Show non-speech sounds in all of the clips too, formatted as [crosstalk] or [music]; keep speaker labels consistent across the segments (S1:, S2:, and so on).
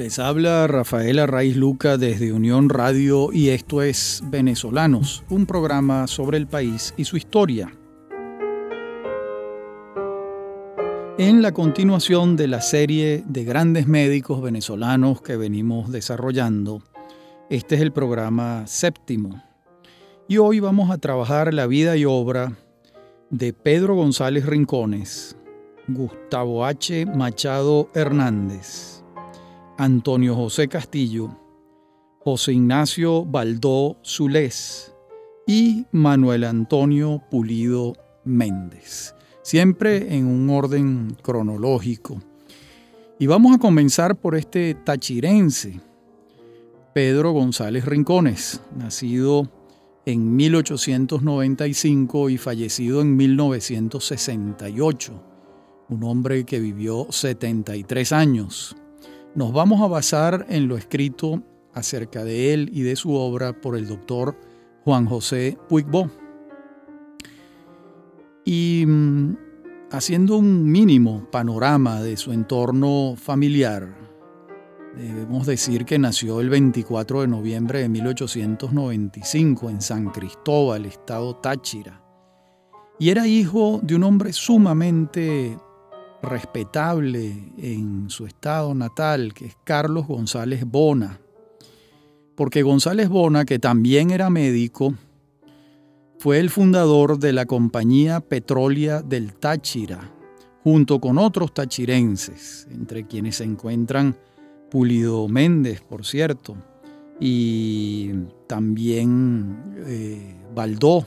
S1: Les habla Rafael Arraiz Luca desde Unión Radio y esto es Venezolanos, un programa sobre el país y su historia. En la continuación de la serie de grandes médicos venezolanos que venimos desarrollando, este es el programa séptimo. Y hoy vamos a trabajar la vida y obra de Pedro González Rincones, Gustavo H. Machado Hernández, Antonio José Castillo, José Ignacio Baldó Zulés y Manuel Antonio Pulido Méndez, siempre en un orden cronológico. Y vamos a comenzar por este tachirense, Pedro González Rincones, nacido en 1895 y fallecido en 1968, un hombre que vivió 73 años. Nos vamos a basar en lo escrito acerca de él y de su obra por el doctor Juan José Puigbo. Y mm, haciendo un mínimo panorama de su entorno familiar, Debemos decir que nació el 24 de noviembre de 1895 en San Cristóbal, estado Táchira. Y era hijo de un hombre sumamente respetable en su estado natal, que es Carlos González Bona. Porque González Bona, que también era médico, fue el fundador de la Compañía Petrólea del Táchira, junto con otros tachirenses, entre quienes se encuentran Pulido Méndez, por cierto, y también eh, Baldó.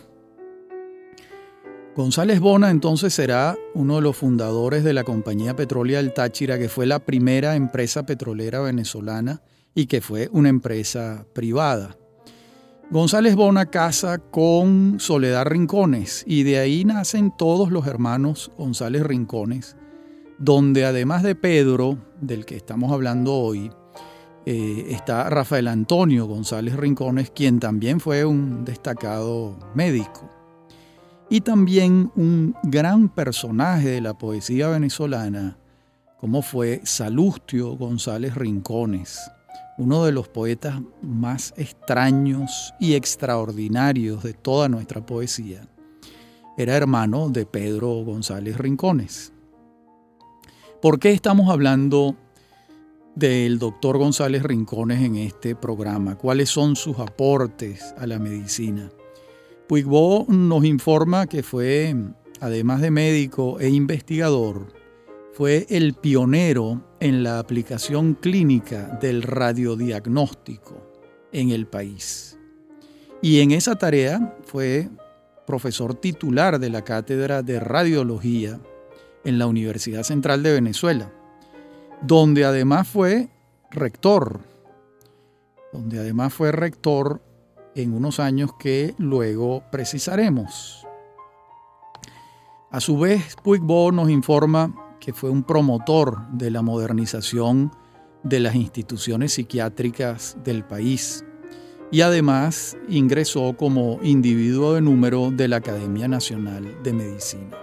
S1: González Bona entonces será uno de los fundadores de la Compañía Petrólea del Táchira, que fue la primera empresa petrolera venezolana y que fue una empresa privada. González Bona casa con Soledad Rincones y de ahí nacen todos los hermanos González Rincones, donde además de Pedro, del que estamos hablando hoy, eh, está Rafael Antonio González Rincones, quien también fue un destacado médico. Y también un gran personaje de la poesía venezolana, como fue Salustio González Rincones, uno de los poetas más extraños y extraordinarios de toda nuestra poesía. Era hermano de Pedro González Rincones. ¿Por qué estamos hablando del doctor González Rincones en este programa? ¿Cuáles son sus aportes a la medicina? Puigbo nos informa que fue, además de médico e investigador, fue el pionero en la aplicación clínica del radiodiagnóstico en el país. Y en esa tarea fue profesor titular de la Cátedra de Radiología en la Universidad Central de Venezuela, donde además fue rector, donde además fue rector en unos años que luego precisaremos. A su vez, Puigbo nos informa que fue un promotor de la modernización de las instituciones psiquiátricas del país y además ingresó como individuo de número de la Academia Nacional de Medicina.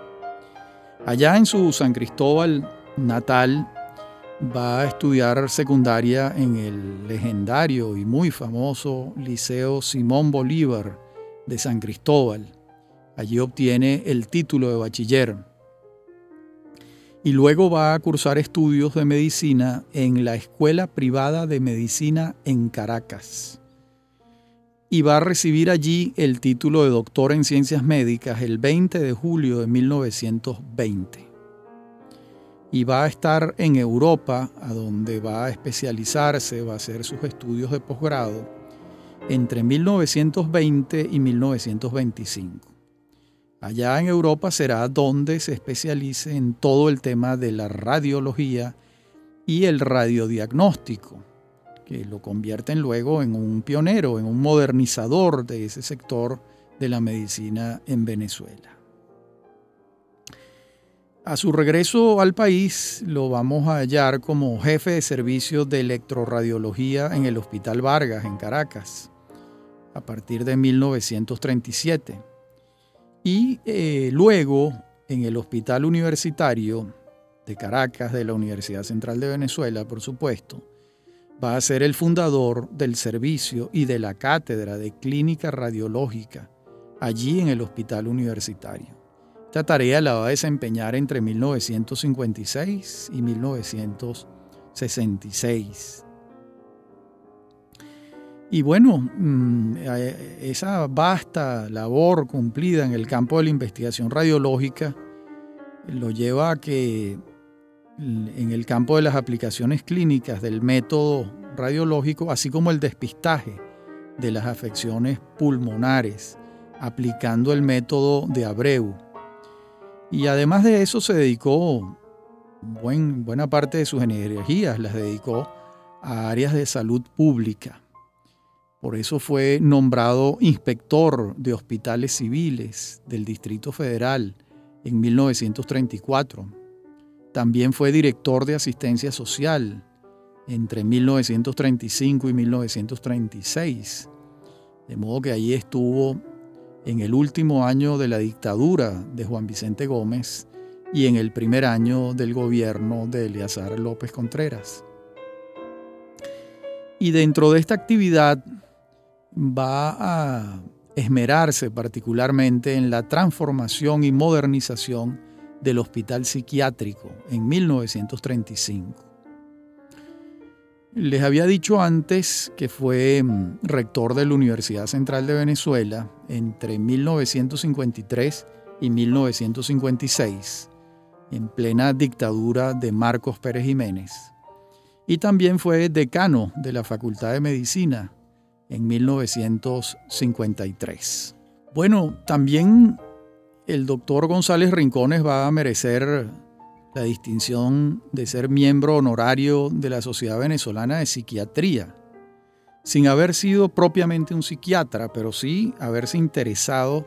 S1: Allá en su San Cristóbal natal va a estudiar secundaria en el legendario y muy famoso Liceo Simón Bolívar de San Cristóbal. Allí obtiene el título de bachiller. Y luego va a cursar estudios de medicina en la Escuela Privada de Medicina en Caracas y va a recibir allí el título de doctor en ciencias médicas el 20 de julio de 1920. Y va a estar en Europa, a donde va a especializarse, va a hacer sus estudios de posgrado entre 1920 y 1925. Allá en Europa será donde se especialice en todo el tema de la radiología y el radiodiagnóstico que lo convierten luego en un pionero, en un modernizador de ese sector de la medicina en Venezuela. A su regreso al país lo vamos a hallar como jefe de servicio de electroradiología en el Hospital Vargas, en Caracas, a partir de 1937. Y eh, luego en el Hospital Universitario de Caracas, de la Universidad Central de Venezuela, por supuesto, va a ser el fundador del servicio y de la cátedra de clínica radiológica allí en el hospital universitario. Esta tarea la va a desempeñar entre 1956 y 1966. Y bueno, mm, eh, esa vasta labor cumplida en el campo de la investigación radiológica lo lleva a que en el campo de las aplicaciones clínicas del método radiológico, así como el despistaje de las afecciones pulmonares, aplicando el método de Abreu. Y además de eso se dedicó, buena parte de sus energías las dedicó a áreas de salud pública. Por eso fue nombrado inspector de hospitales civiles del Distrito Federal en 1934. También fue director de asistencia social entre 1935 y 1936. De modo que allí estuvo en el último año de la dictadura de Juan Vicente Gómez y en el primer año del gobierno de Eleazar López Contreras. Y dentro de esta actividad va a esmerarse particularmente en la transformación y modernización del hospital psiquiátrico en 1935. Les había dicho antes que fue mm, rector de la Universidad Central de Venezuela entre 1953 y 1956, en plena dictadura de Marcos Pérez Jiménez. Y también fue decano de la Facultad de Medicina en 1953. Bueno, también el doctor González Rincones va a merecer la distinción de ser miembro honorario de la Sociedad Venezolana de Psiquiatría, sin haber sido propiamente un psiquiatra, pero sí haberse interesado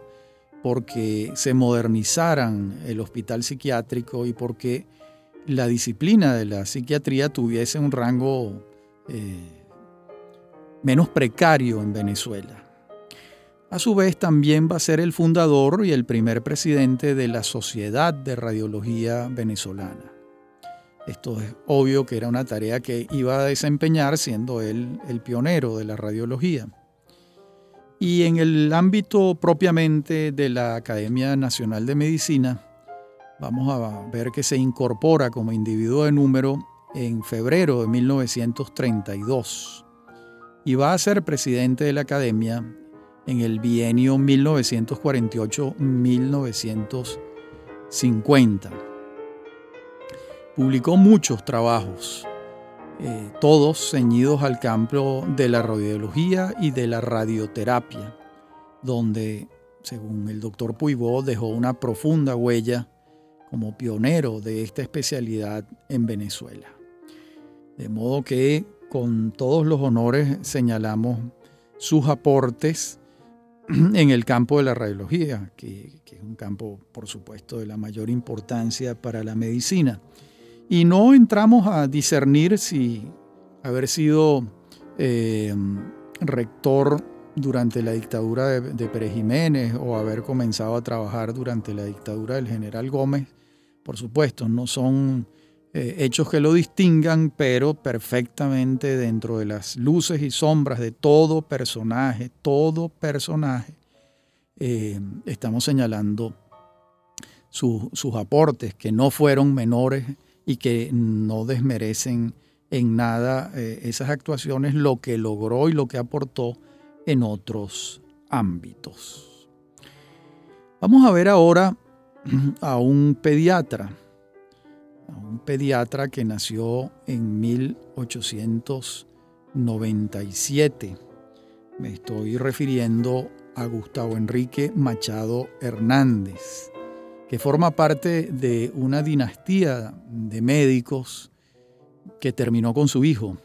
S1: porque se modernizaran el hospital psiquiátrico y porque la disciplina de la psiquiatría tuviese un rango eh, menos precario en Venezuela. A su vez también va a ser el fundador y el primer presidente de la Sociedad de Radiología Venezolana. Esto es obvio que era una tarea que iba a desempeñar siendo él el pionero de la radiología. Y en el ámbito propiamente de la Academia Nacional de Medicina, vamos a ver que se incorpora como individuo de número en febrero de 1932 y va a ser presidente de la Academia en el bienio 1948-1950. Publicó muchos trabajos, eh, todos ceñidos al campo de la radiología y de la radioterapia, donde, según el doctor Puibó, dejó una profunda huella como pionero de esta especialidad en Venezuela. De modo que con todos los honores señalamos sus aportes [clears throat] en el campo de la radiología, que, es un campo, por supuesto, de la mayor importancia para la medicina. Y no entramos a discernir si haber sido eh, rector durante la dictadura de, de, Pérez Jiménez o haber comenzado a trabajar durante la dictadura del general Gómez, por supuesto, no son eh, hechos que lo distingan, pero perfectamente dentro de las luces y sombras de todo personaje, todo personaje, eh, estamos señalando sus aportes, que no fueron menores y que no desmerecen en nada eh, esas actuaciones, lo que logró y lo que aportó en otros ámbitos. Vamos a ver ahora [clears throat] a un pediatra un pediatra que nació en 1897. Me estoy refiriendo a Gustavo Enrique Machado Hernández, que forma parte de una dinastía de médicos que terminó con su hijo.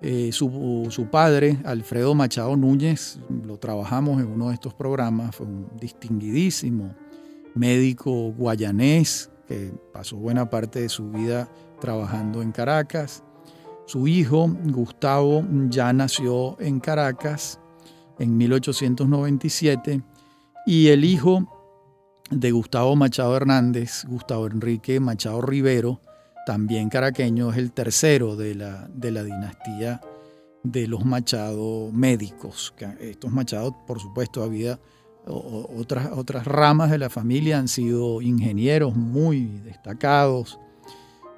S1: Eh, su, su, padre, Alfredo Machado Núñez, lo trabajamos en uno de estos programas, fue un distinguidísimo médico guayanés que pasó buena parte de su vida trabajando en Caracas. Su hijo, Gustavo, ya nació en Caracas en 1897 y el hijo de Gustavo Machado Hernández, Gustavo Enrique Machado Rivero, también caraqueño, es el tercero de la, de la dinastía de los Machado médicos. Estos Machado, por supuesto, había otras, otras ramas de la familia, han sido ingenieros muy destacados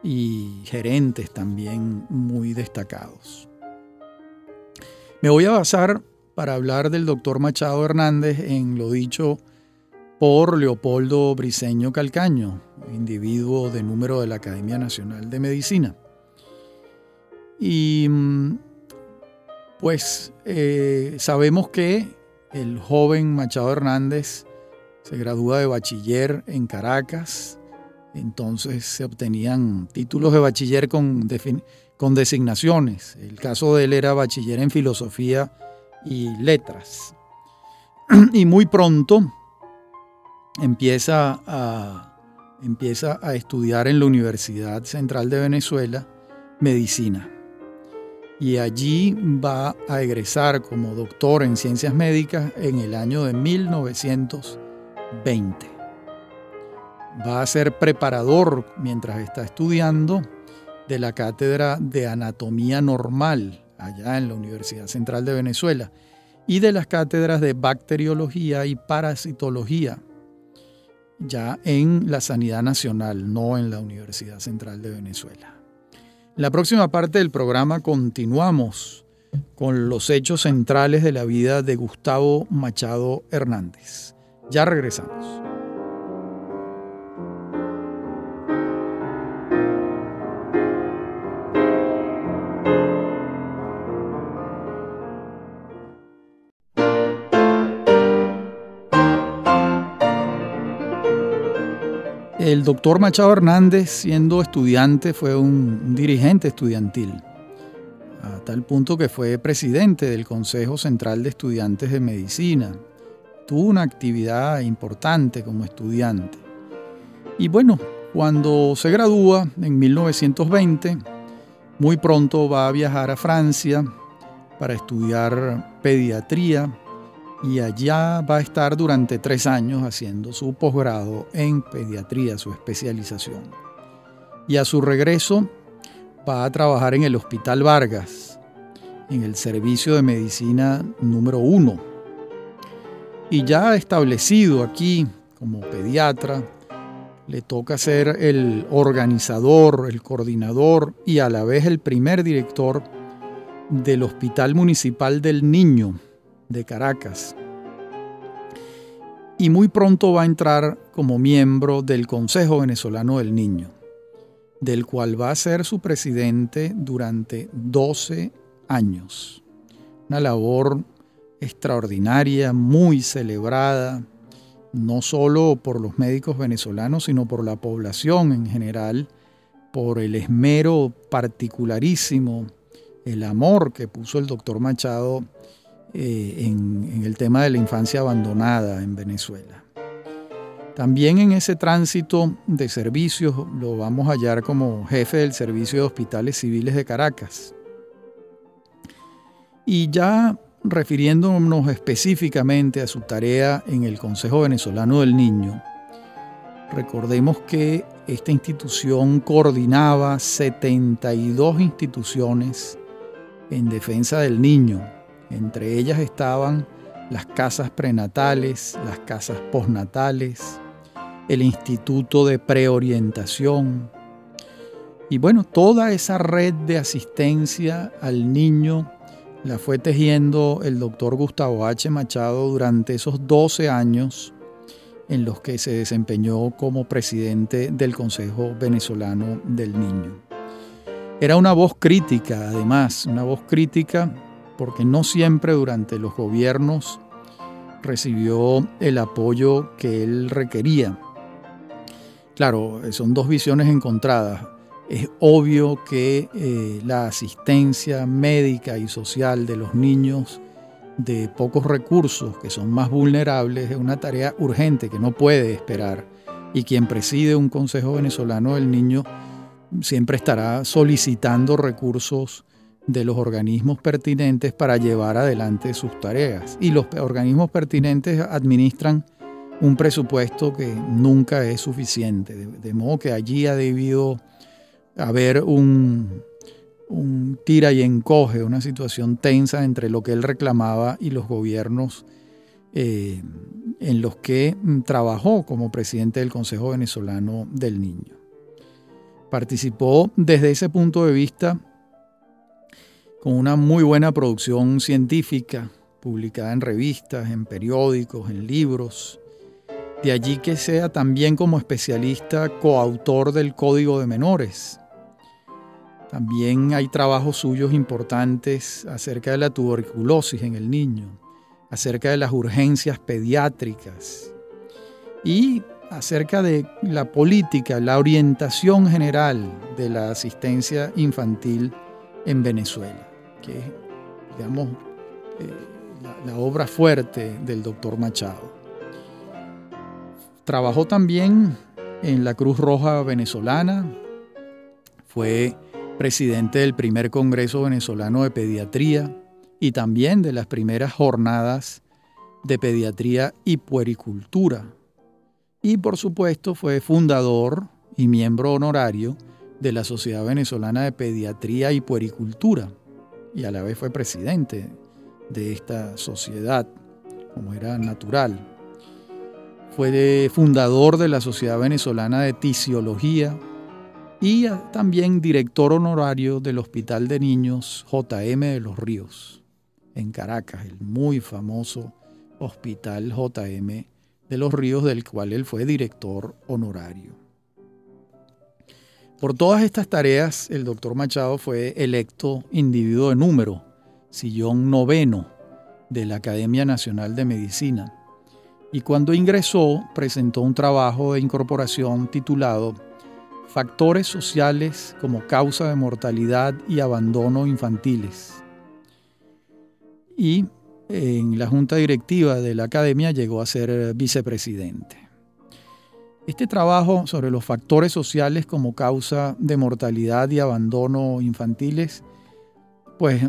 S1: y gerentes también muy destacados. Me voy a basar para hablar del doctor Machado Hernández en lo dicho por Leopoldo Briceño Calcaño, individuo de número de la Academia Nacional de Medicina. Y mm, pues eh, sabemos que el joven Machado Hernández se gradúa de bachiller en Caracas, entonces se obtenían títulos de bachiller con, con designaciones. El caso de él era bachiller en filosofía y letras. [clears throat] Y muy pronto empieza a, empieza a estudiar en la Universidad Central de Venezuela medicina y allí va a egresar como doctor en ciencias médicas en el año de 1920. Va a ser preparador mientras está estudiando de la cátedra de anatomía normal allá en la Universidad Central de Venezuela y de las cátedras de bacteriología y parasitología ya en la Sanidad Nacional, no en la Universidad Central de Venezuela. En la próxima parte del programa continuamos con los hechos centrales de la vida de Gustavo Machado Hernández. Ya regresamos. El doctor Machado Hernández, siendo estudiante, fue un dirigente estudiantil, a tal punto que fue presidente del Consejo Central de Estudiantes de Medicina. Tuvo una actividad importante como estudiante. Y bueno, cuando se gradúa en 1920, muy pronto va a viajar a Francia para estudiar pediatría y allá va a estar durante tres años haciendo su posgrado en pediatría, su especialización. Y a su regreso va a trabajar en el Hospital Vargas, en el servicio de medicina número uno. Y ya establecido aquí como pediatra, le toca ser el organizador, el coordinador y a la vez el primer director del Hospital Municipal del Niño, de Caracas. Y muy pronto va a entrar como miembro del Consejo Venezolano del Niño, del cual va a ser su presidente durante 12 años. Una labor extraordinaria, muy celebrada, no solo por los médicos venezolanos, sino por la población en general, por el esmero particularísimo, el amor que puso el doctor Machado eh, en, el tema de la infancia abandonada en Venezuela. También en ese tránsito de servicios lo vamos a hallar como jefe del Servicio de Hospitales Civiles de Caracas. Y ya refiriéndonos específicamente a su tarea en el Consejo Venezolano del Niño, recordemos que esta institución coordinaba 72 instituciones en defensa del niño, entre ellas estaban las casas prenatales, las casas postnatales, el Instituto de Preorientación. Y bueno, toda esa red de asistencia al niño la fue tejiendo el doctor Gustavo H. Machado durante esos 12 años en los que se desempeñó como presidente del Consejo Venezolano del Niño. Era una voz crítica, además, una voz crítica porque no siempre durante los gobiernos recibió el apoyo que él requería. Claro, son dos visiones encontradas. Es obvio que eh, la asistencia médica y social de los niños de pocos recursos, que son más vulnerables, es una tarea urgente que no puede esperar. Y quien preside un Consejo Venezolano del Niño siempre estará solicitando recursos de los organismos pertinentes para llevar adelante sus tareas. Y los organismos pertinentes administran un presupuesto que nunca es suficiente, de, modo que allí ha debido haber un, un tira y encoge, una situación tensa entre lo que él reclamaba y los gobiernos eh, en los que mm, trabajó como presidente del Consejo Venezolano del Niño. Participó desde ese punto de vista con una muy buena producción científica, publicada en revistas, en periódicos, en libros. De allí que sea también como especialista coautor del Código de Menores. También hay trabajos suyos importantes acerca de la tuberculosis en el niño, acerca de las urgencias pediátricas y acerca de la política, la orientación general de la asistencia infantil en Venezuela, que es, digamos, eh, la, obra fuerte del doctor Machado. Trabajó también en la Cruz Roja venezolana, fue presidente del primer Congreso Venezolano de Pediatría y también de las primeras jornadas de pediatría y puericultura. Y por supuesto fue fundador y miembro honorario de la Sociedad Venezolana de Pediatría y Puericultura y a la vez fue presidente de esta sociedad, como era natural. Fue fundador de la Sociedad Venezolana de Tisiología y también director honorario del Hospital de Niños JM de los Ríos, en Caracas, el muy famoso Hospital JM de los Ríos, del cual él fue director honorario. Por todas estas tareas, el doctor Machado fue electo individuo de número sillón noveno de la Academia Nacional de Medicina. Y cuando ingresó, presentó un trabajo de incorporación titulado Factores sociales como causa de mortalidad y abandono infantiles. Y en la junta directiva de la academia llegó a ser vicepresidente. Este trabajo sobre los factores sociales como causa de mortalidad y abandono infantiles, pues eh,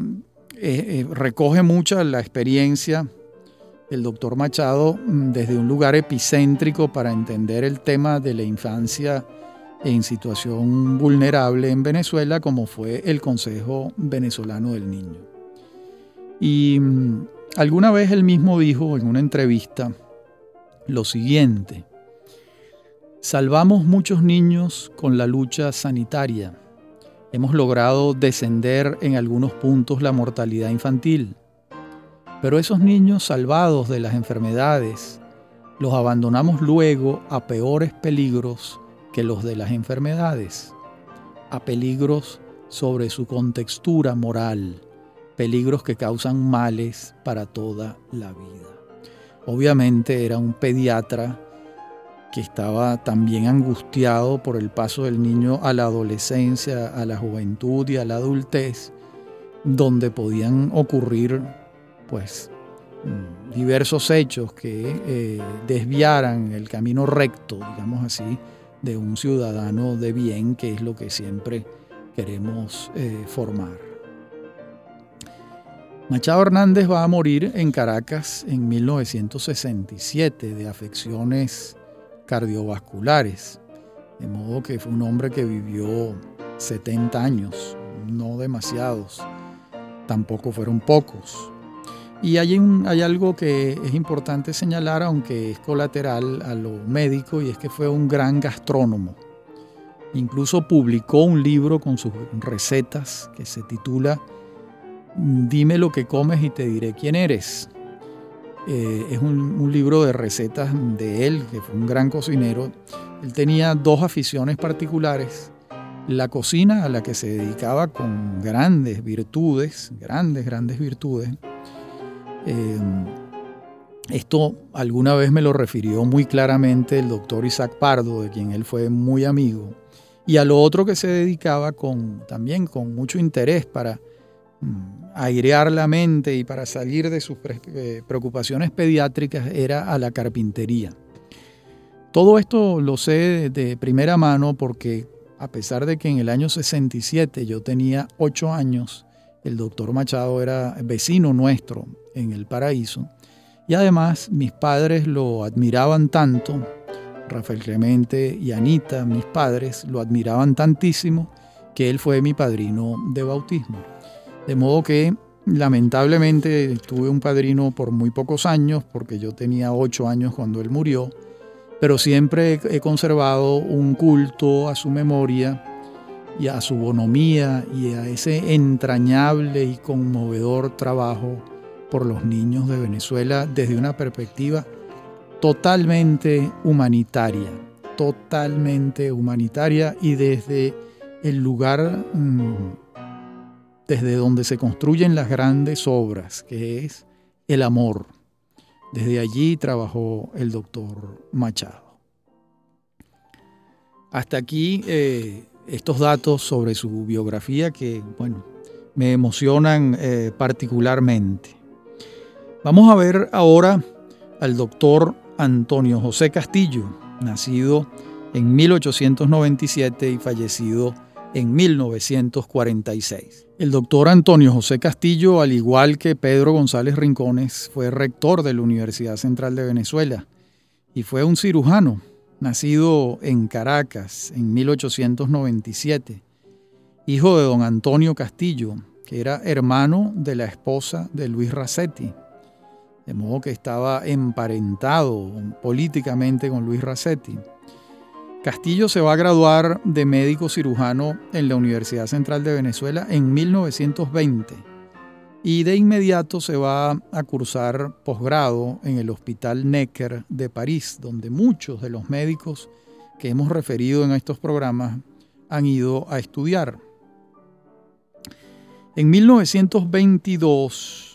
S1: eh, recoge mucha la experiencia del doctor Machado mm, desde un lugar epicéntrico para entender el tema de la infancia en situación vulnerable en Venezuela, como fue el Consejo Venezolano del Niño. Y mm, alguna vez él mismo dijo en una entrevista lo siguiente, salvamos muchos niños con la lucha sanitaria hemos logrado descender en algunos puntos la mortalidad infantil. Pero esos niños salvados de las enfermedades los abandonamos luego a peores peligros que los de las enfermedades, a peligros sobre su contextura moral, peligros que causan males para toda la vida. Obviamente era un pediatra que estaba también angustiado por el paso del niño a la adolescencia, a la juventud y a la adultez, donde podían ocurrir pues diversos hechos que eh, desviaran el camino recto, digamos así, de un ciudadano de bien, que es lo que siempre queremos eh, formar. Machado Hernández va a morir en Caracas en 1967 de afecciones cardiovasculares. De modo que fue un hombre que vivió 70 años, no demasiados, tampoco fueron pocos. Y hay, hay algo que es importante señalar, aunque es colateral a lo médico, y es que fue un gran gastrónomo. Incluso publicó un libro con sus recetas que se titula Dime lo que comes y te diré quién eres. Eh, es un, libro de recetas de él, que fue un gran cocinero. Él tenía dos aficiones particulares. La cocina, a la que se dedicaba con grandes virtudes, grandes, grandes virtudes. Eh, esto alguna vez me lo refirió muy claramente el doctor Isaac Pardo, de quien él fue muy amigo. Y a lo otro que se dedicaba con, también con mucho interés para Mm, airear la mente y para salir de sus eh, preocupaciones pediátricas era a la carpintería. Todo esto lo sé de primera mano porque a pesar de que en el año 67 yo tenía 8 años, el doctor Machado era vecino nuestro en el paraíso y además mis padres lo admiraban tanto, Rafael Clemente y Anita, mis padres, lo admiraban tantísimo que él fue mi padrino de bautismo. De modo que lamentablemente tuve un padrino por muy pocos años, porque yo tenía ocho años cuando él murió, pero siempre he conservado un culto a su memoria y a su bonomía y a ese entrañable y conmovedor trabajo por los niños de Venezuela desde una perspectiva totalmente humanitaria, totalmente humanitaria y desde el lugar mm, desde donde se construyen las grandes obras, que es el amor. Desde allí trabajó el doctor Machado. Hasta aquí eh, estos datos sobre su biografía que, bueno, me emocionan eh, particularmente. Vamos a ver ahora al doctor Antonio José Castillo, nacido en 1897 y fallecido en 1946. El doctor Antonio José Castillo, al igual que Pedro González Rincones, fue rector de la Universidad Central de Venezuela y fue un cirujano, nacido en Caracas en 1897, hijo de don Antonio Castillo, que era hermano de la esposa de Luis Racetti de modo que estaba emparentado políticamente con Luis Racetti. Castillo se va a graduar de médico cirujano en la Universidad Central de Venezuela en 1920 y de inmediato se va a cursar posgrado en el Hospital Necker de París, donde muchos de los médicos que hemos referido en estos programas han ido a estudiar. En 1922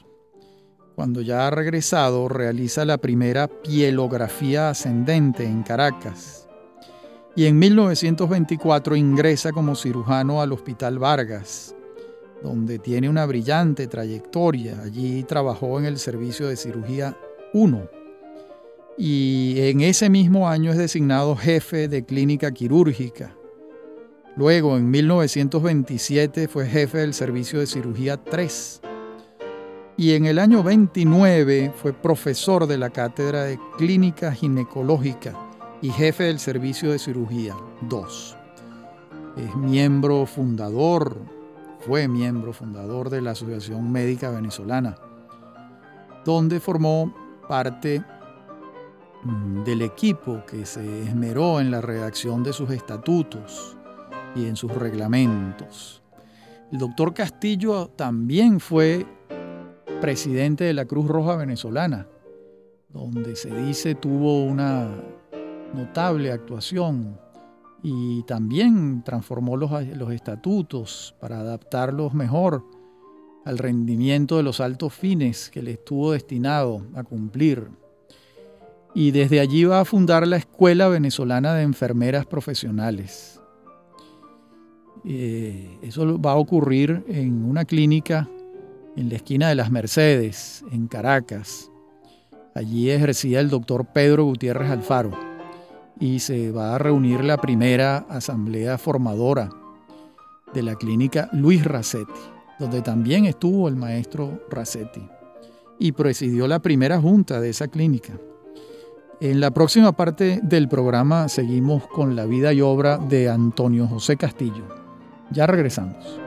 S1: cuando ya ha regresado, realiza la primera pielografía ascendente en Caracas. Y en 1924 ingresa como cirujano al Hospital Vargas, donde tiene una brillante trayectoria. Allí trabajó en el servicio de cirugía 1. Y en ese mismo año es designado jefe de clínica quirúrgica. Luego, en 1927, fue jefe del servicio de cirugía 3 y en el año 29 fue profesor de la Cátedra de Clínica Ginecológica y jefe del Servicio de Cirugía 2. Es miembro fundador, fue miembro fundador de la Asociación Médica Venezolana, donde formó parte mm, del equipo que se esmeró en la redacción de sus estatutos y en sus reglamentos. El doctor Castillo también fue presidente de la Cruz Roja Venezolana, donde se dice tuvo una notable actuación y también transformó los, los estatutos para adaptarlos mejor al rendimiento de los altos fines que le estuvo destinado a cumplir. Y desde allí va a fundar la Escuela Venezolana de Enfermeras Profesionales. Eh, eso va a ocurrir en una clínica en la esquina de las Mercedes, en Caracas. Allí ejercía el doctor Pedro Gutiérrez Alfaro y se va a reunir la primera asamblea formadora de la clínica Luis Racetti, donde también estuvo el maestro Racetti y presidió la primera junta de esa clínica. En la próxima parte del programa seguimos con la vida y obra de Antonio José Castillo. Ya regresamos.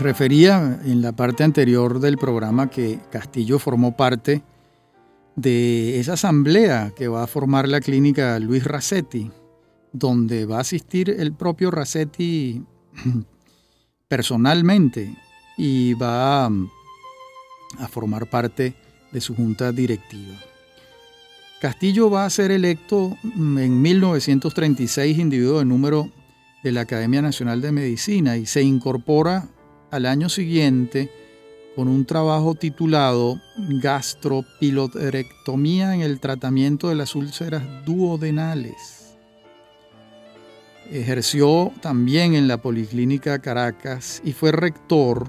S1: Refería en la parte anterior del programa que Castillo formó parte de esa asamblea que va a formar la clínica Luis Racetti, donde va a asistir el propio Racetti [clears throat] personalmente y va a formar parte de su junta directiva. Castillo va a ser electo en 1936 individuo de número de la Academia Nacional de Medicina y se incorpora al año siguiente con un trabajo titulado Gastropiloterectomía en el tratamiento de las úlceras duodenales. Ejerció también en la Policlínica Caracas y fue rector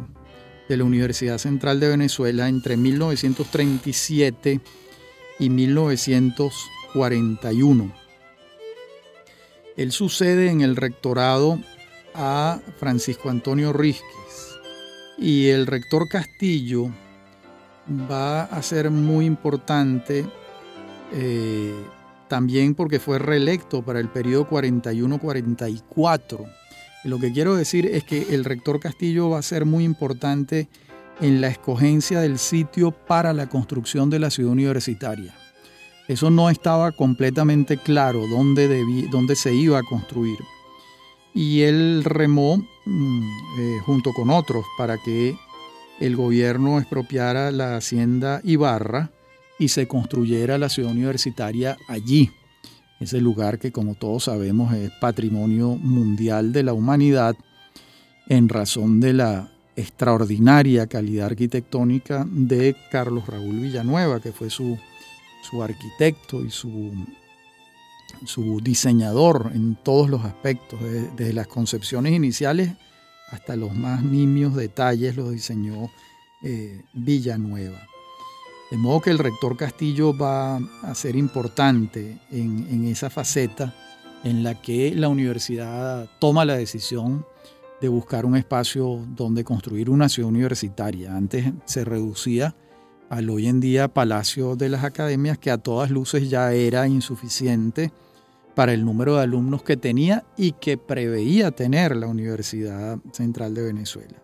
S1: de la Universidad Central de Venezuela entre 1937 y 1941. Él sucede en el rectorado a Francisco Antonio Rizquez Y el rector Castillo va a ser muy importante eh, también porque fue reelecto para el periodo 41-44. Lo que quiero decir es que el rector Castillo va a ser muy importante en la escogencia del sitio para la construcción de la ciudad universitaria. Eso no estaba completamente claro dónde, dónde se iba a construir. Y él remó eh, junto con otros para que el gobierno expropiara la hacienda Ibarra y se construyera la ciudad universitaria allí. Ese lugar que como todos sabemos es patrimonio mundial de la humanidad en razón de la extraordinaria calidad arquitectónica de Carlos Raúl Villanueva, que fue su, su arquitecto y su, su diseñador en todos los aspectos, desde las concepciones iniciales hasta los más nimios detalles los diseñó eh, Villanueva. De modo que el rector Castillo va a ser importante en, en esa faceta en la que la universidad toma la decisión de buscar un espacio donde construir una ciudad universitaria. Antes se reducía al hoy en día Palacio de las Academias, que a todas luces ya era insuficiente para el número de alumnos que tenía y que preveía tener la Universidad Central de Venezuela.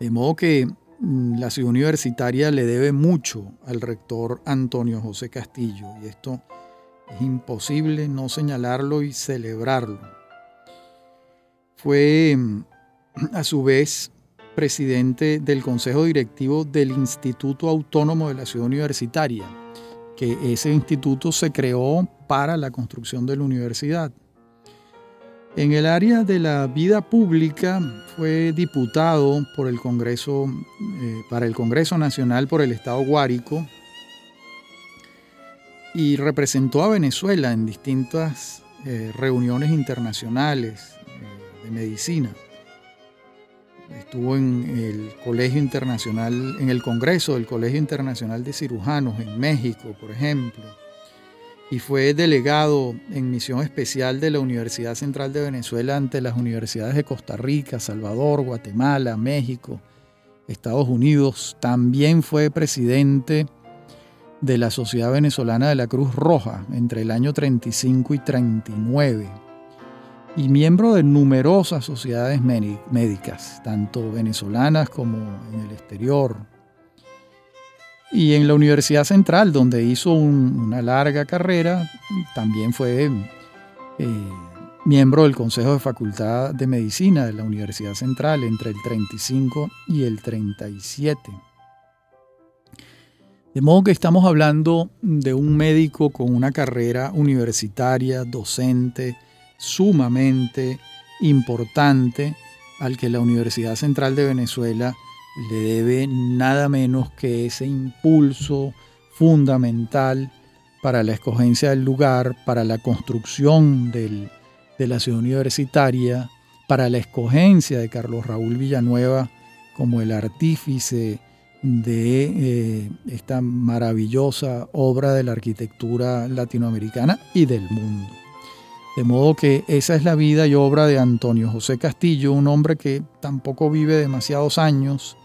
S1: De modo que mm, la ciudad universitaria le debe mucho al rector Antonio José Castillo y esto es imposible no señalarlo y celebrarlo. Fue mm, a su vez presidente del Consejo Directivo del Instituto Autónomo de la Ciudad Universitaria que ese instituto se creó para la construcción de la universidad. En el área de la vida pública fue diputado por el Congreso, eh, para el Congreso Nacional por el Estado Guárico y representó a Venezuela en distintas eh, reuniones internacionales eh, de medicina. Estuvo en el Colegio Internacional, en el Congreso del Colegio Internacional de Cirujanos en México, por ejemplo, y fue delegado en misión especial de la Universidad Central de Venezuela ante las universidades de Costa Rica, Salvador, Guatemala, México, Estados Unidos. También fue presidente de la Sociedad Venezolana de la Cruz Roja entre el año 35 y 39 y miembro de numerosas sociedades médicas, tanto venezolanas como en el exterior. Y en la Universidad Central, donde hizo una larga carrera, también fue eh, miembro del Consejo de Facultad de Medicina de la Universidad Central entre el 35 y el 37. De modo que estamos hablando de un médico con una carrera universitaria, docente, sumamente importante al que la Universidad Central de Venezuela le debe nada menos que ese impulso fundamental para la escogencia del lugar, para la construcción de la ciudad universitaria, para la escogencia de Carlos Raúl Villanueva como el artífice de eh, esta maravillosa obra de la arquitectura latinoamericana y del mundo. De modo que esa es la vida y obra de Antonio José Castillo, un hombre que tampoco vive demasiados años.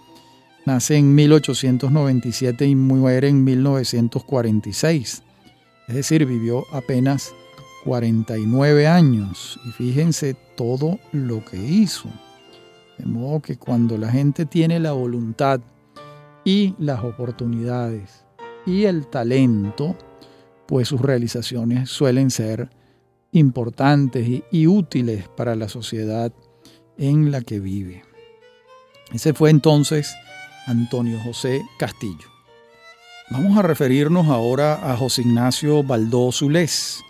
S1: Nace en 1897 y muere en 1946. Es decir, vivió apenas 49 años. Y fíjense todo lo que hizo. De modo que cuando la gente tiene la voluntad y las oportunidades y el talento, pues sus realizaciones suelen ser importantes y, útiles para la sociedad en la que vive. Ese fue entonces Antonio José Castillo. Vamos a referirnos ahora a José Ignacio Baldó Zulés,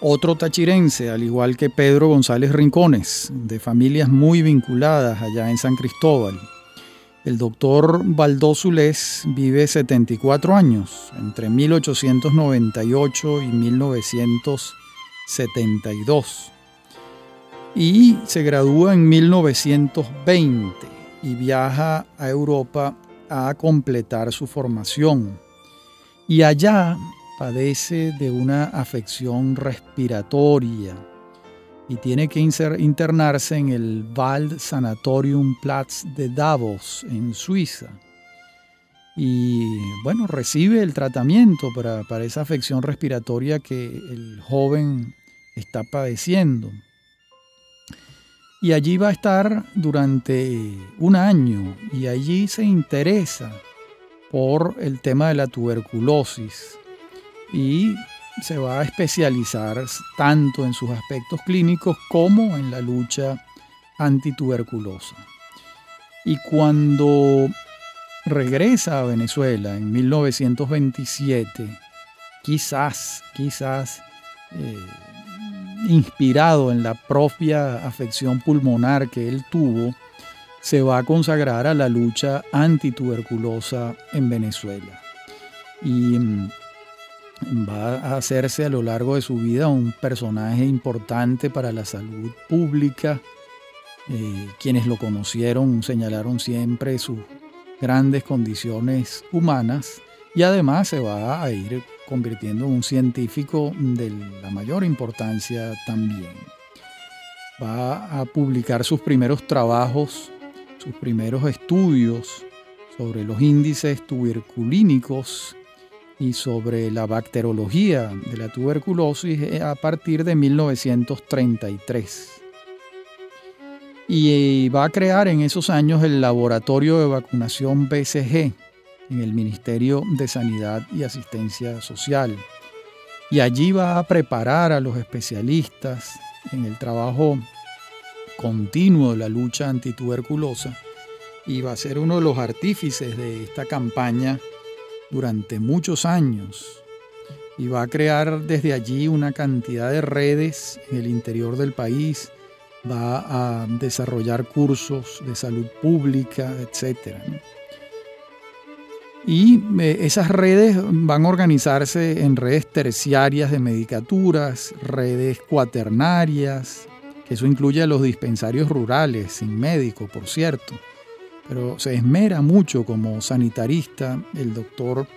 S1: otro tachirense, al igual que Pedro González Rincones, de familias muy vinculadas allá en San Cristóbal. El doctor Baldó Zulés vive 74 años, entre 1898 y 1900 72 y se gradúa en 1920 y viaja a Europa a completar su formación. Y allá padece de una afección respiratoria y tiene que internarse en el Wald Sanatorium Platz de Davos, en Suiza. Y bueno, recibe el tratamiento para, para esa afección respiratoria que el joven está padeciendo. Y allí va a estar durante un año y allí se interesa por el tema de la tuberculosis y se va a especializar tanto en sus aspectos clínicos como en la lucha antituberculosa. Y cuando regresa a Venezuela en 1927, quizás, quizás eh, inspirado en la propia afección pulmonar que él tuvo, se va a consagrar a la lucha antituberculosa en Venezuela. Y mm, va a hacerse a lo largo de su vida un personaje importante para la salud pública. Eh, quienes lo conocieron señalaron siempre sus grandes condiciones humanas y además se va a ir convirtiendo en un científico de la mayor importancia también. Va a publicar sus primeros trabajos, sus primeros estudios sobre los índices tuberculínicos y sobre la bacterología de la tuberculosis eh, a partir de 1933. Y va a crear en esos años el laboratorio de vacunación BCG en el Ministerio de Sanidad y Asistencia Social. Y allí va a preparar a los especialistas en el trabajo continuo de la lucha antituberculosa y va a ser uno de los artífices de esta campaña durante muchos años y va a crear desde allí una cantidad de redes en el interior del país, va a desarrollar cursos de salud pública, etc. Y eh, esas redes van a organizarse en redes terciarias de medicaturas, redes cuaternarias, que eso incluye a los dispensarios rurales, sin médico, por cierto pero se esmera mucho como sanitarista el doctor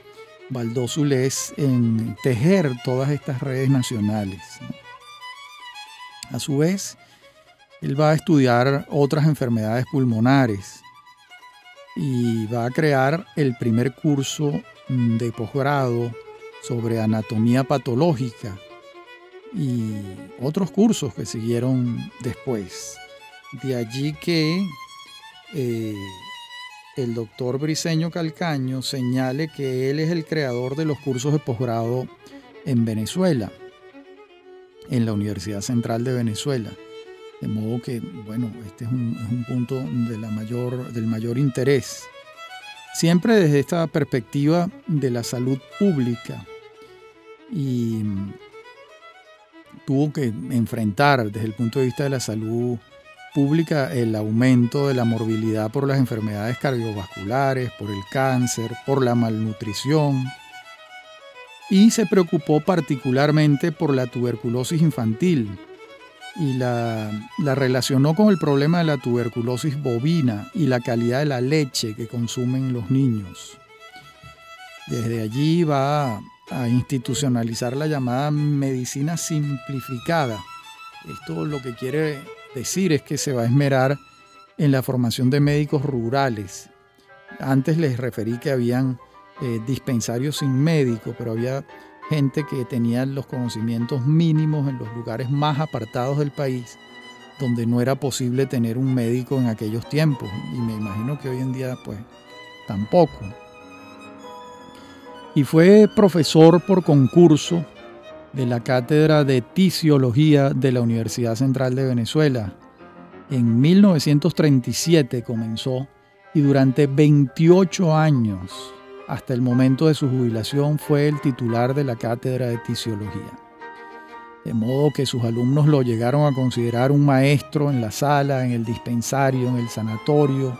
S1: Baldózules en tejer todas estas redes nacionales. A su vez, él va a estudiar otras enfermedades pulmonares y va a crear el primer curso de posgrado sobre anatomía patológica y otros cursos que siguieron después. De allí que eh, el doctor Briseño Calcaño señale que él es el creador de los cursos de posgrado en Venezuela, en la Universidad Central de Venezuela. De modo que, bueno, este es un, punto de la mayor, del mayor interés. Siempre desde esta perspectiva de la salud pública. Y tuvo que enfrentar desde el punto de vista de la salud pública el aumento de la morbilidad por las enfermedades cardiovasculares, por el cáncer, por la malnutrición y se preocupó particularmente por la tuberculosis infantil y la, la, relacionó con el problema de la tuberculosis bovina y la calidad de la leche que consumen los niños. Desde allí va a institucionalizar la llamada medicina simplificada. Esto lo que quiere decir es que se va a esmerar en la formación de médicos rurales. Antes les referí que habían eh, dispensarios sin médico, pero había gente que tenía los conocimientos mínimos en los lugares más apartados del país, donde no era posible tener un médico en aquellos tiempos. Y me imagino que hoy en día, pues, tampoco. Y fue profesor por concurso de la Cátedra de Tisiología de la Universidad Central de Venezuela. En 1937 comenzó y durante 28 años, hasta el momento de su jubilación, fue el titular de la Cátedra de Tisiología. De modo que sus alumnos lo llegaron a considerar un maestro en la sala, en el dispensario, en el sanatorio,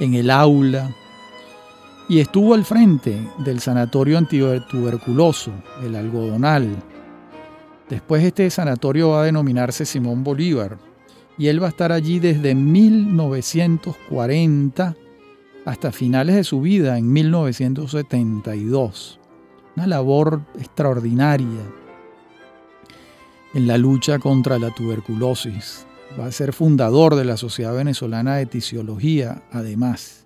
S1: en el aula, y estuvo al frente del sanatorio antituberculoso, el algodonal, Después este sanatorio va a denominarse Simón Bolívar y él va a estar allí desde 1940 hasta finales de su vida en 1972. Una labor extraordinaria. en la lucha contra la tuberculosis. Va a ser fundador de la Sociedad Venezolana de Tisiología, además.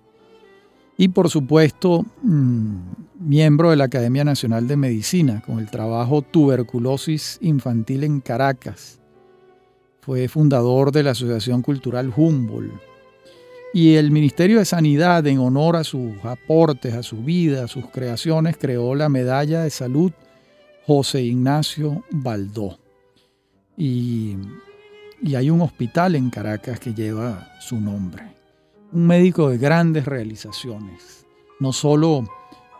S1: Y por supuesto, mm, miembro de la Academia Nacional de Medicina, con el trabajo Tuberculosis Infantil en Caracas. Fue fundador de la Asociación Cultural Humboldt. Y el Ministerio de Sanidad, en honor a sus aportes, a su vida, a sus creaciones, creó la Medalla de Salud José Ignacio Baldó. Y, y hay un hospital en Caracas que lleva su nombre. Un médico de grandes realizaciones, no solo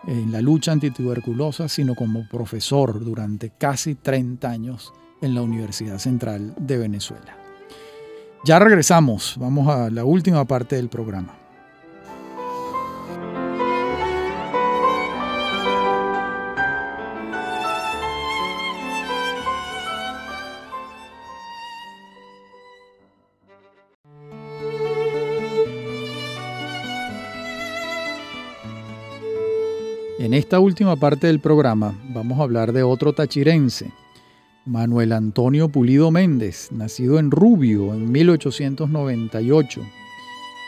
S1: en la lucha antituberculosa, sino como profesor durante casi 30 años en la Universidad Central de Venezuela. Ya regresamos, vamos a la última parte del programa. En esta última parte del programa vamos a hablar de otro tachirense, Manuel Antonio Pulido Méndez, nacido en Rubio en 1898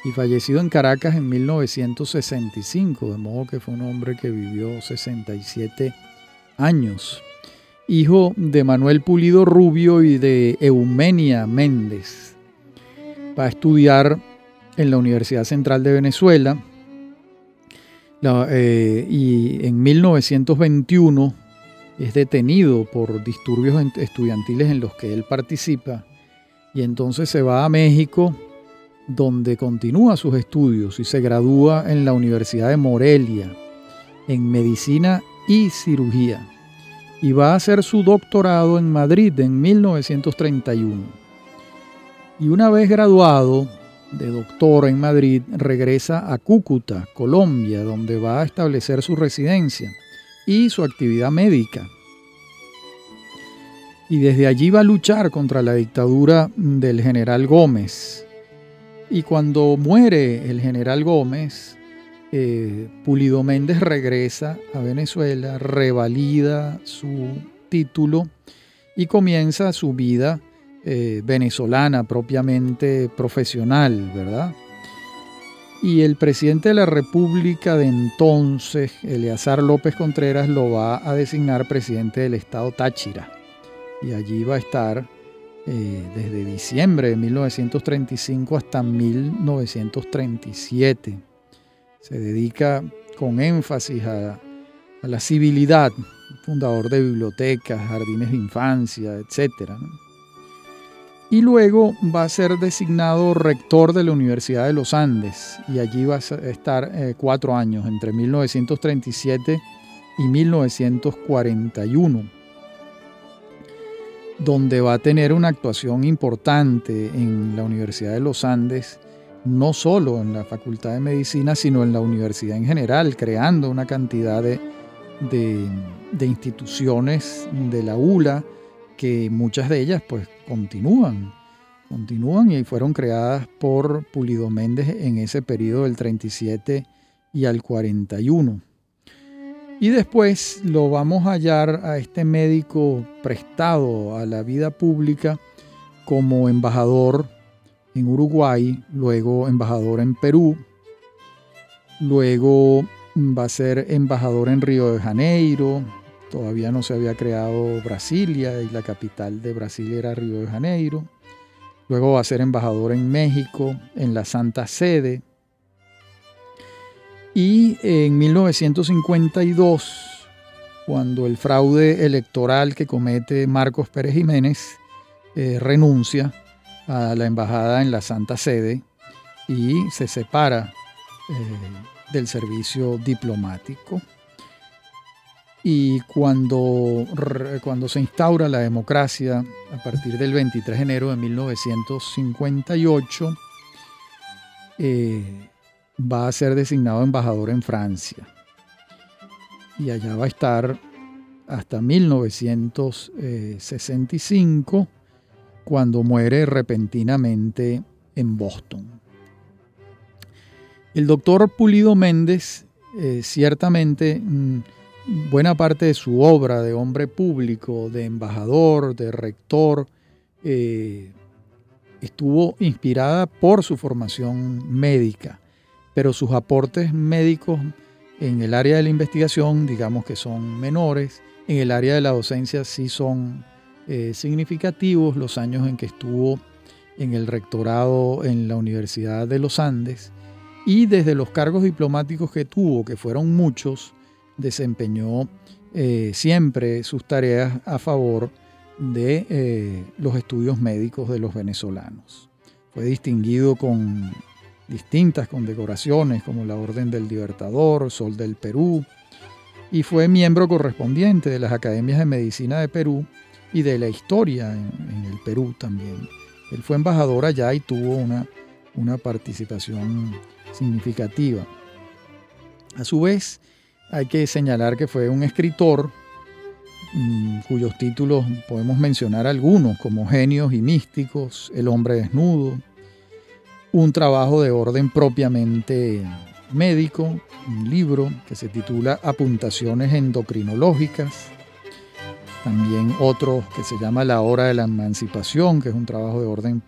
S1: y fallecido en Caracas en 1965, de modo que fue un hombre que vivió 67 años. Hijo de Manuel Pulido Rubio y de Eumenia Méndez. Va a estudiar en la Universidad Central de Venezuela eh, y en 1921 es detenido por disturbios estudiantiles en los que él participa y entonces se va a México donde continúa sus estudios y se gradúa en la Universidad de Morelia en medicina y cirugía y va a hacer su doctorado en Madrid en 1931. Y una vez graduado de doctor en Madrid, regresa a Cúcuta, Colombia, donde va a establecer su residencia y su actividad médica. Y desde allí va a luchar contra la dictadura del general Gómez. Y cuando muere el general Gómez, eh, Pulido Méndez regresa a Venezuela, revalida su título y comienza su vida eh, venezolana propiamente profesional, ¿verdad? Y el presidente de la República de entonces, Eleazar López Contreras, lo va a designar presidente del estado Táchira. Y allí va a estar eh, desde diciembre de 1935 hasta 1937. Se dedica con énfasis a, la civilidad, fundador de bibliotecas, jardines de infancia, etc y luego va a ser designado rector de la Universidad de los Andes y allí va a estar eh, cuatro años, entre 1937 y 1941, donde va a tener una actuación importante en la Universidad de los Andes, no solo en la Facultad de Medicina, sino en la universidad en general, creando una cantidad de, de instituciones de la ULA, que muchas de ellas pues continúan, continúan y fueron creadas por Pulido Méndez en ese periodo del 37 y al 41. Y después lo vamos a hallar a este médico prestado a la vida pública como embajador en Uruguay, luego embajador en Perú, luego va a ser embajador en Río de Janeiro, Todavía no se había creado Brasilia y la capital de Brasil era Río de Janeiro. Luego va a ser embajador en México, en la Santa Sede. Y en 1952, cuando el fraude electoral que comete Marcos Pérez Jiménez eh, renuncia a la embajada en la Santa Sede y se separa eh, del servicio diplomático. Y cuando, cuando se instaura la democracia a partir del 23 de enero de 1958, eh, va a ser designado embajador en Francia. Y allá va a estar hasta 1965, cuando muere repentinamente en Boston. El doctor Pulido Méndez eh, ciertamente... Mm, buena parte de su obra de hombre público, de embajador, de rector, eh, estuvo inspirada por su formación médica, pero sus aportes médicos en el área de la investigación, digamos que son menores, en el área de la docencia sí son eh, significativos los años en que estuvo en el rectorado en la Universidad de los Andes. Y desde los cargos diplomáticos que tuvo, que fueron muchos, desempeñó eh, siempre sus tareas a favor de eh, los estudios médicos de los venezolanos. Fue distinguido con distintas condecoraciones como la Orden del Libertador, Sol del Perú, y fue miembro correspondiente de las Academias de Medicina de Perú y de la Historia en, el Perú también. Él fue embajador allá y tuvo una, una participación significativa. A su vez, hay que señalar que fue un escritor mm, cuyos títulos podemos mencionar algunos, como Genios y Místicos, El hombre desnudo, un trabajo de orden propiamente médico, un libro que se titula Apuntaciones endocrinológicas, también otro que se llama La hora de la emancipación, que es un trabajo de orden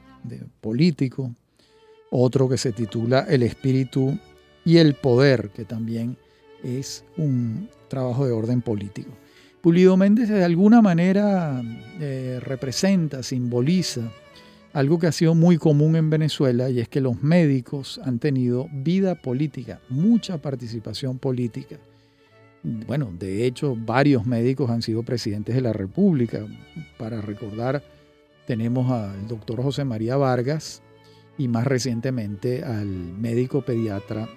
S1: político, otro que se titula El espíritu y el poder, que también es un trabajo de orden político. Pulido Méndez de alguna manera eh, representa, simboliza algo que ha sido muy común en Venezuela y es que los médicos han tenido vida política, mucha participación política. Bueno, de hecho, varios médicos han sido presidentes de la República. Para recordar, tenemos al doctor José María Vargas y más recientemente al médico pediatra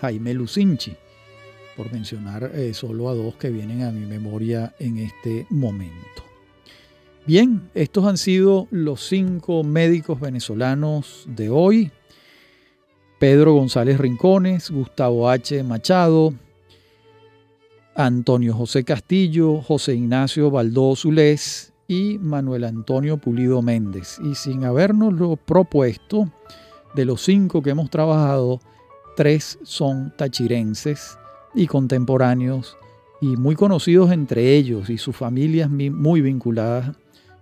S1: Jaime Lucinchi, por mencionar eh, solo a dos que vienen a mi memoria en este momento. Bien, estos han sido los cinco médicos venezolanos de hoy. Pedro González Rincones, Gustavo H. Machado, Antonio José Castillo, José Ignacio Baldó Zulés y Manuel Antonio Pulido Méndez. Y sin habernoslo propuesto, de los cinco que hemos trabajado, tres son tachirenses y contemporáneos y muy conocidos entre ellos y sus familias muy vinculadas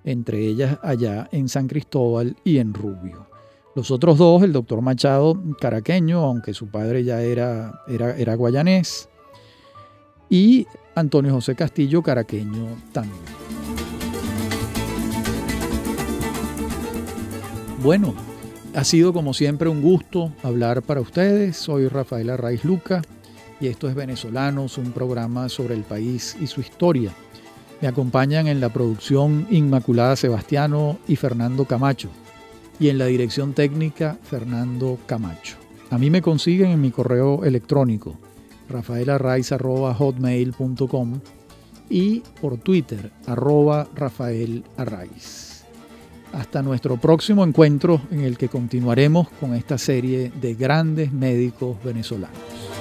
S1: entre ellas allá en San Cristóbal y en Rubio. Los otros dos, el doctor Machado, caraqueño, aunque su padre ya era, era, era guayanés, y Antonio José Castillo, caraqueño también. Bueno, ha sido como siempre un gusto hablar para ustedes. Soy Rafael Arraiz Luca y esto es Venezolanos, un programa sobre el país y su historia. Me acompañan en la producción Inmaculada Sebastiano y Fernando Camacho. Y en la dirección técnica Fernando Camacho. A mí me consiguen en mi correo electrónico rafaelarraiz.hotmail.com y por Twitter arroba Hasta nuestro próximo encuentro en el que continuaremos con esta serie de grandes médicos venezolanos.